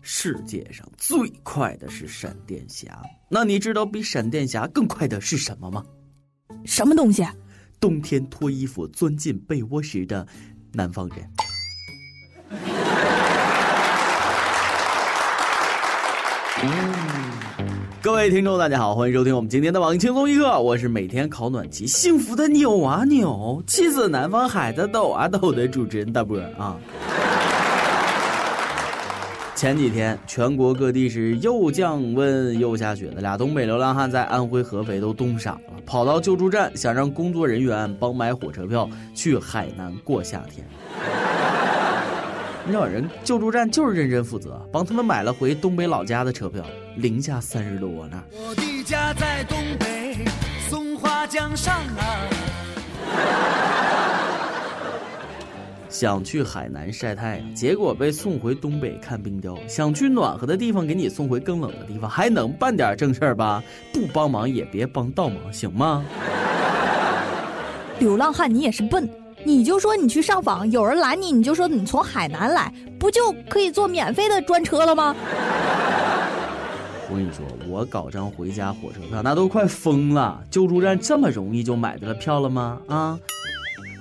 世界上最快的是闪电侠，那你知道比闪电侠更快的是什么吗？什么东西？冬天脱衣服钻进被窝时的南方人。各位听众，大家好，欢迎收听我们今天的网易轻松一刻，我是每天烤暖气幸福的扭啊扭，气死南方孩子抖啊抖的主持人大波啊。前几天，全国各地是又降温又下雪的，俩东北流浪汉在安徽合肥都冻傻了，跑到救助站想让工作人员帮买火车票去海南过夏天。你知道人救助站就是认真负责，帮他们买了回东北老家的车票，零下三十多呢。我的家在东北松花江上啊。想去海南晒太阳，结果被送回东北看冰雕；想去暖和的地方，给你送回更冷的地方，还能办点正事儿吧？不帮忙也别帮倒忙，行吗？流浪汉，你也是笨。你就说你去上访，有人拦你，你就说你从海南来，不就可以坐免费的专车了吗？我跟你说，我搞张回家火车票，那都快疯了。救助站这么容易就买得了票了吗？啊！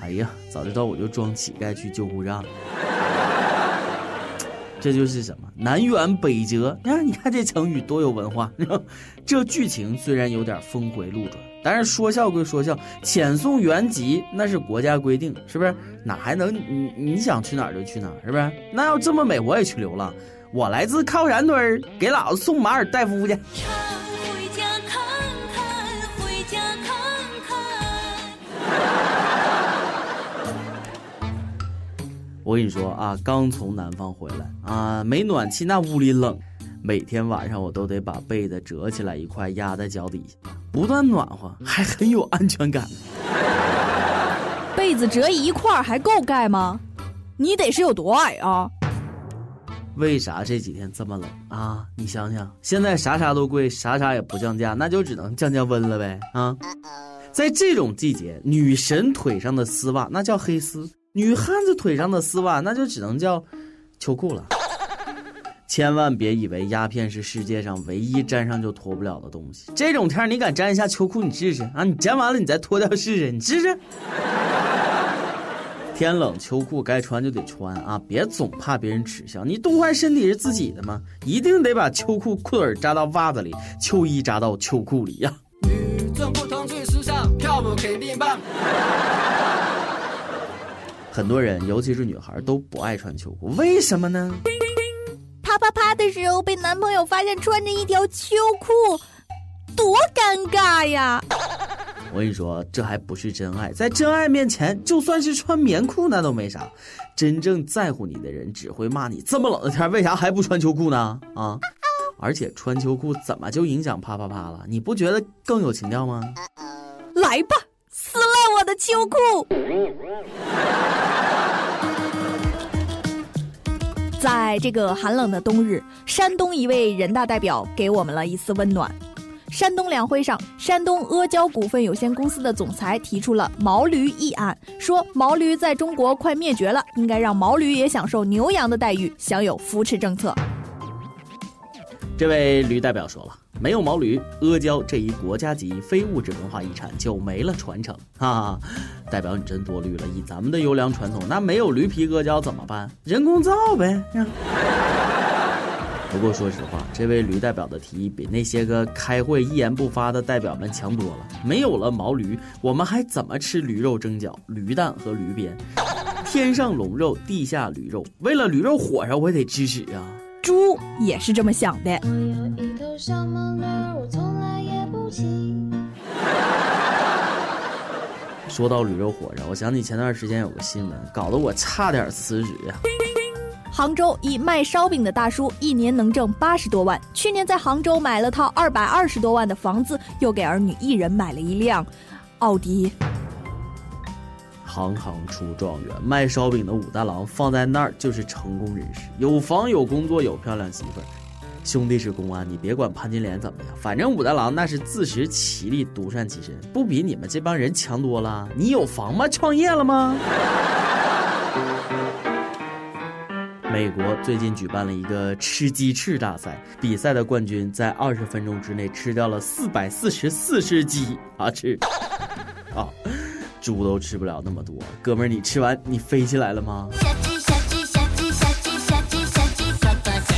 哎呀，早知道我就装乞丐去救护站了。这就是什么南辕北辙？你看，你看这成语多有文化。这剧情虽然有点峰回路转，但是说笑归说笑，遣送原籍那是国家规定，是不是？哪还能你你想去哪儿就去哪儿，是不是？那要这么美，我也去流浪。我来自靠山墩给老子送马尔代夫去。我跟你说啊，刚从南方回来啊，没暖气，那屋里冷，每天晚上我都得把被子折起来一块压在脚底下，不但暖和，还很有安全感。被子折一块还够盖吗？你得是有多矮啊？为啥这几天这么冷啊？你想想，现在啥啥都贵，啥啥也不降价，那就只能降降温了呗啊！在这种季节，女神腿上的丝袜那叫黑丝。女汉子腿上的丝袜，那就只能叫秋裤了。千万别以为鸦片是世界上唯一粘上就脱不了的东西。这种天你敢粘一下秋裤，你试试啊！你粘完了你再脱掉试试，你试试。天冷秋裤该穿就得穿啊，别总怕别人耻笑。你冻坏身体是自己的吗？一定得把秋裤裤腿扎到袜子里，秋衣扎到秋裤里呀。与众不同最时尚，跳舞肯定棒。很多人，尤其是女孩，都不爱穿秋裤，为什么呢？啪啪啪的时候被男朋友发现穿着一条秋裤，多尴尬呀！我跟你说，这还不是真爱，在真爱面前，就算是穿棉裤那都没啥。真正在乎你的人只会骂你，这么冷的天为啥还不穿秋裤呢？啊！而且穿秋裤怎么就影响啪啪啪了？你不觉得更有情调吗？来吧！撕烂我的秋裤！在这个寒冷的冬日，山东一位人大代表给我们了一丝温暖。山东两会上，山东阿胶股份有限公司的总裁提出了毛驴议案，说毛驴在中国快灭绝了，应该让毛驴也享受牛羊的待遇，享有扶持政策。这位驴代表说了。没有毛驴，阿胶这一国家级非物质文化遗产就没了传承。哈，代表你真多虑了。以咱们的优良传统，那没有驴皮阿胶怎么办？人工造呗。不过说实话，这位驴代表的提议比那些个开会一言不发的代表们强多了。没有了毛驴，我们还怎么吃驴肉蒸饺、驴蛋和驴鞭？天上龙肉，地下驴肉，为了驴肉火烧，我也得支持啊。猪也是这么想的。说到驴肉火烧，我想起前段时间有个新闻，搞得我差点辞职呀。杭州一卖烧饼的大叔一年能挣八十多万，去年在杭州买了套二百二十多万的房子，又给儿女一人买了一辆奥迪。行行出状元，卖烧饼的武大郎放在那儿就是成功人士，有房有工作有漂亮媳妇儿。兄弟是公安，你别管潘金莲怎么样，反正武大郎那是自食其力，独善其身，不比你们这帮人强多了。你有房吗？创业了吗？美国最近举办了一个吃鸡翅大赛，比赛的冠军在二十分钟之内吃掉了四百四十四只鸡啊吃，啊，猪都吃不了那么多。哥们儿，你吃完你飞起来了吗？小鸡小鸡小鸡小鸡小鸡小鸡呱呱叫。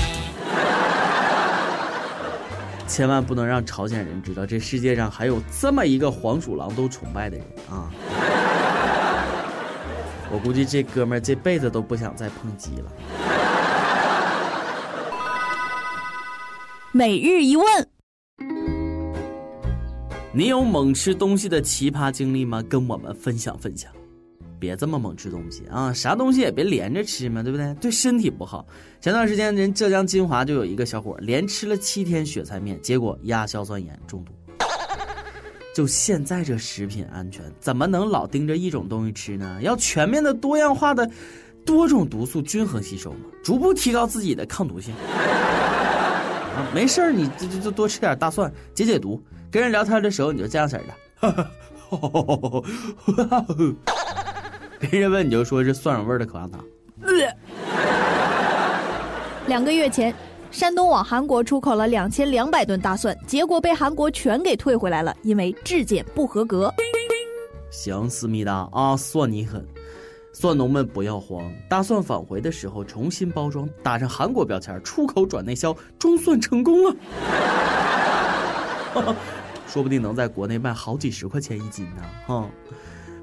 千万不能让朝鲜人知道这世界上还有这么一个黄鼠狼都崇拜的人啊！我估计这哥们儿这辈子都不想再碰鸡了。每日一问：你有猛吃东西的奇葩经历吗？跟我们分享分享。别这么猛吃东西啊！啥东西也别连着吃嘛，对不对？对身体不好。前段时间，人浙江金华就有一个小伙连吃了七天雪菜面，结果亚硝酸盐中毒。就现在这食品安全，怎么能老盯着一种东西吃呢？要全面的、多样化的，多种毒素均衡吸收嘛，逐步提高自己的抗毒性。啊，没事儿，你就就就多吃点大蒜，解解毒。跟人聊天的时候，你就这样式的。别人问你就说是蒜蓉味的口香糖。两个月前，山东往韩国出口了两千两百吨大蒜，结果被韩国全给退回来了，因为质检不合格。行，思密达啊，算你狠！蒜农们不要慌，大蒜返回的时候重新包装，打上韩国标签，出口转内销，装蒜成功了。说不定能在国内卖好几十块钱一斤呢，哈。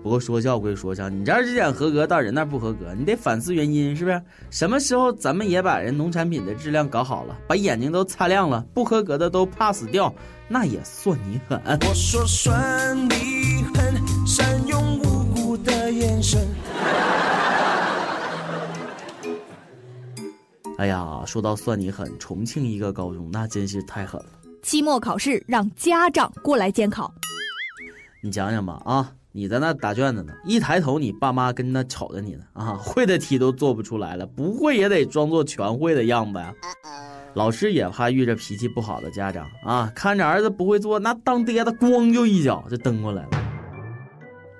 不过说笑归说笑，你这儿质检合格，到人那不合格，你得反思原因，是不是？什么时候咱们也把人农产品的质量搞好了，把眼睛都擦亮了，不合格的都 pass 掉，那也算你狠。我说算你狠，善用无辜的眼神。哎呀，说到算你狠，重庆一个高中那真是太狠了，期末考试让家长过来监考，你讲讲吧啊。你在那答卷子呢，一抬头，你爸妈跟那瞅着你呢啊，会的题都做不出来了，不会也得装作全会的样子呀。老师也怕遇着脾气不好的家长啊，看着儿子不会做，那当爹的咣就一脚就蹬过来了。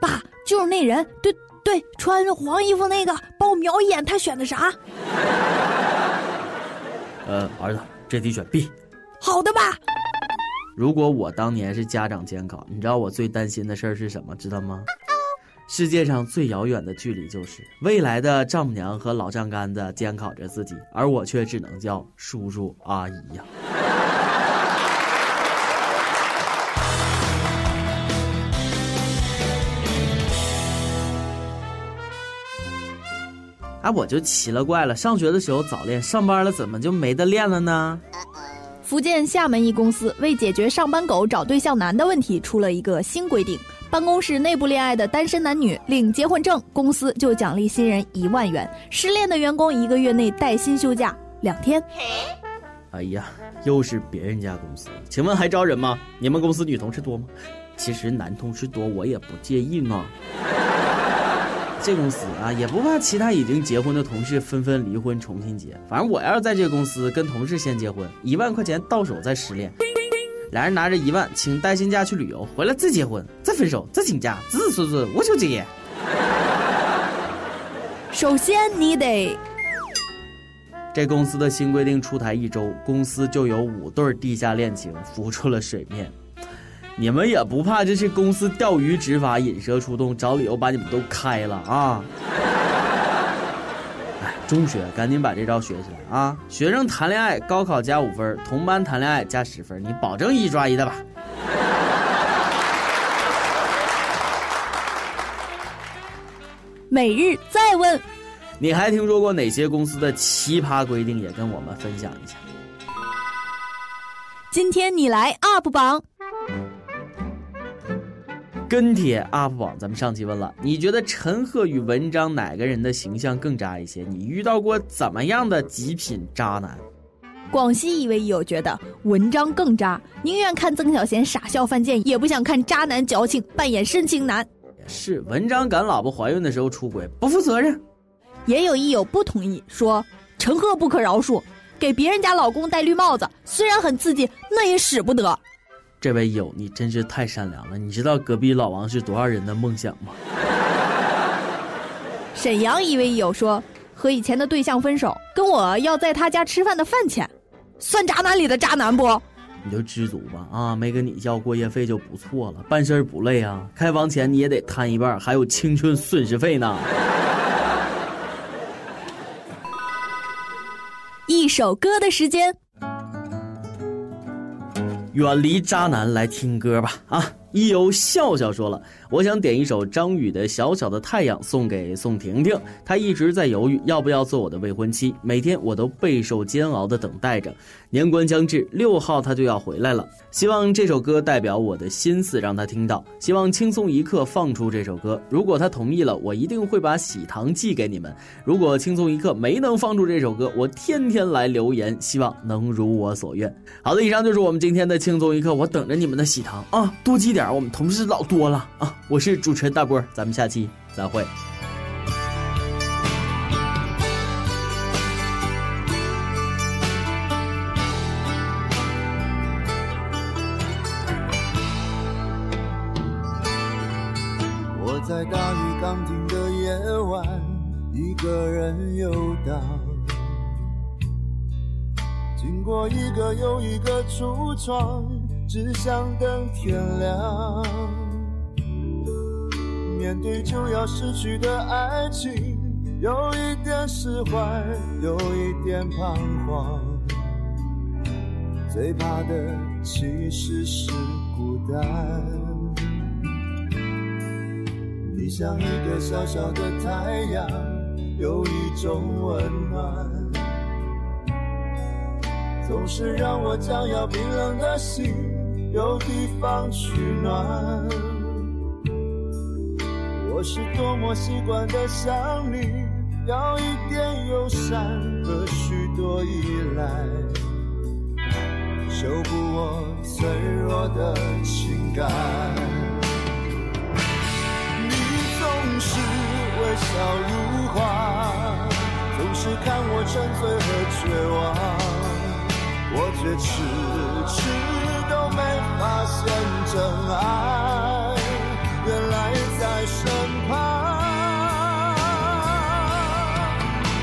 爸，就是那人，对对，穿黄衣服那个，帮我瞄一眼，他选的啥？呃，儿子，这题选 B。好的吧。如果我当年是家长监考，你知道我最担心的事儿是什么？知道吗？世界上最遥远的距离就是未来的丈母娘和老丈杆子监考着自己，而我却只能叫叔叔阿姨呀。哎，我就奇了怪了，上学的时候早恋，上班了怎么就没得练了呢？福建厦门一公司为解决上班狗找对象难的问题，出了一个新规定：办公室内部恋爱的单身男女领结婚证，公司就奖励新人一万元；失恋的员工一个月内带薪休假两天。哎呀，又是别人家公司，请问还招人吗？你们公司女同事多吗？其实男同事多我也不介意呢。这公司啊，也不怕其他已经结婚的同事纷纷离婚重新结。反正我要是在这个公司跟同事先结婚，一万块钱到手再失恋，俩人拿着一万请带薪假去旅游，回来再结婚，再分手，再请假，子子孙孙无穷结。首先你得，这公司的新规定出台一周，公司就有五对地下恋情浮出了水面。你们也不怕这是公司钓鱼执法引蛇出洞，找理由把你们都开了啊？哎，中学赶紧把这招学起来啊！学生谈恋爱，高考加五分，同班谈恋爱加十分，你保证一抓一大把？每日再问，你还听说过哪些公司的奇葩规定？也跟我们分享一下。今天你来 UP 榜。跟帖 UP 榜，咱们上期问了，你觉得陈赫与文章哪个人的形象更渣一些？你遇到过怎么样的极品渣男？广西一位友觉得文章更渣，宁愿看曾小贤傻笑犯贱，也不想看渣男矫情扮演深情男。是文章赶老婆怀孕的时候出轨，不负责任。也有益友不同意，说陈赫不可饶恕，给别人家老公戴绿帽子，虽然很刺激，那也使不得。这位友，你真是太善良了。你知道隔壁老王是多少人的梦想吗？沈阳一位友说：“和以前的对象分手，跟我要在他家吃饭的饭钱，算渣男里的渣男不？你就知足吧啊，没跟你要过夜费就不错了，办事不累啊，开房钱你也得摊一半，还有青春损失费呢。一首歌的时间，远离渣男，来听歌吧啊！一游笑笑说了，我想点一首张宇的《小小的太阳》送给宋婷婷，她一直在犹豫要不要做我的未婚妻，每天我都备受煎熬的等待着。年关将至，六号她就要回来了，希望这首歌代表我的心思，让她听到。希望轻松一刻放出这首歌，如果她同意了，我一定会把喜糖寄给你们。如果轻松一刻没能放出这首歌，我天天来留言，希望能如我所愿。好的，以上就是我们今天的轻松一刻，我等着你们的喜糖啊，多寄点。我们同事老多了啊！我是主持人大波，咱们下期再会。我在大雨刚停的夜晚，一个人游荡，经过一个又一个橱窗。只想等天亮，面对就要失去的爱情，有一点释怀，有一点彷徨。最怕的其实是孤单。你像一个小小的太阳，有一种温暖，总是让我将要冰冷的心。有地方取暖，我是多么习惯的想你，要一点友善和许多依赖，修补我脆弱的情感。你总是微笑如花，总是看我沉醉和绝望，我却迟迟。都没现真爱，原来在身旁。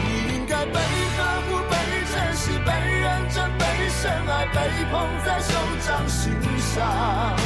你应该被呵护、被珍惜、被认真、被深爱、被捧在手掌心上。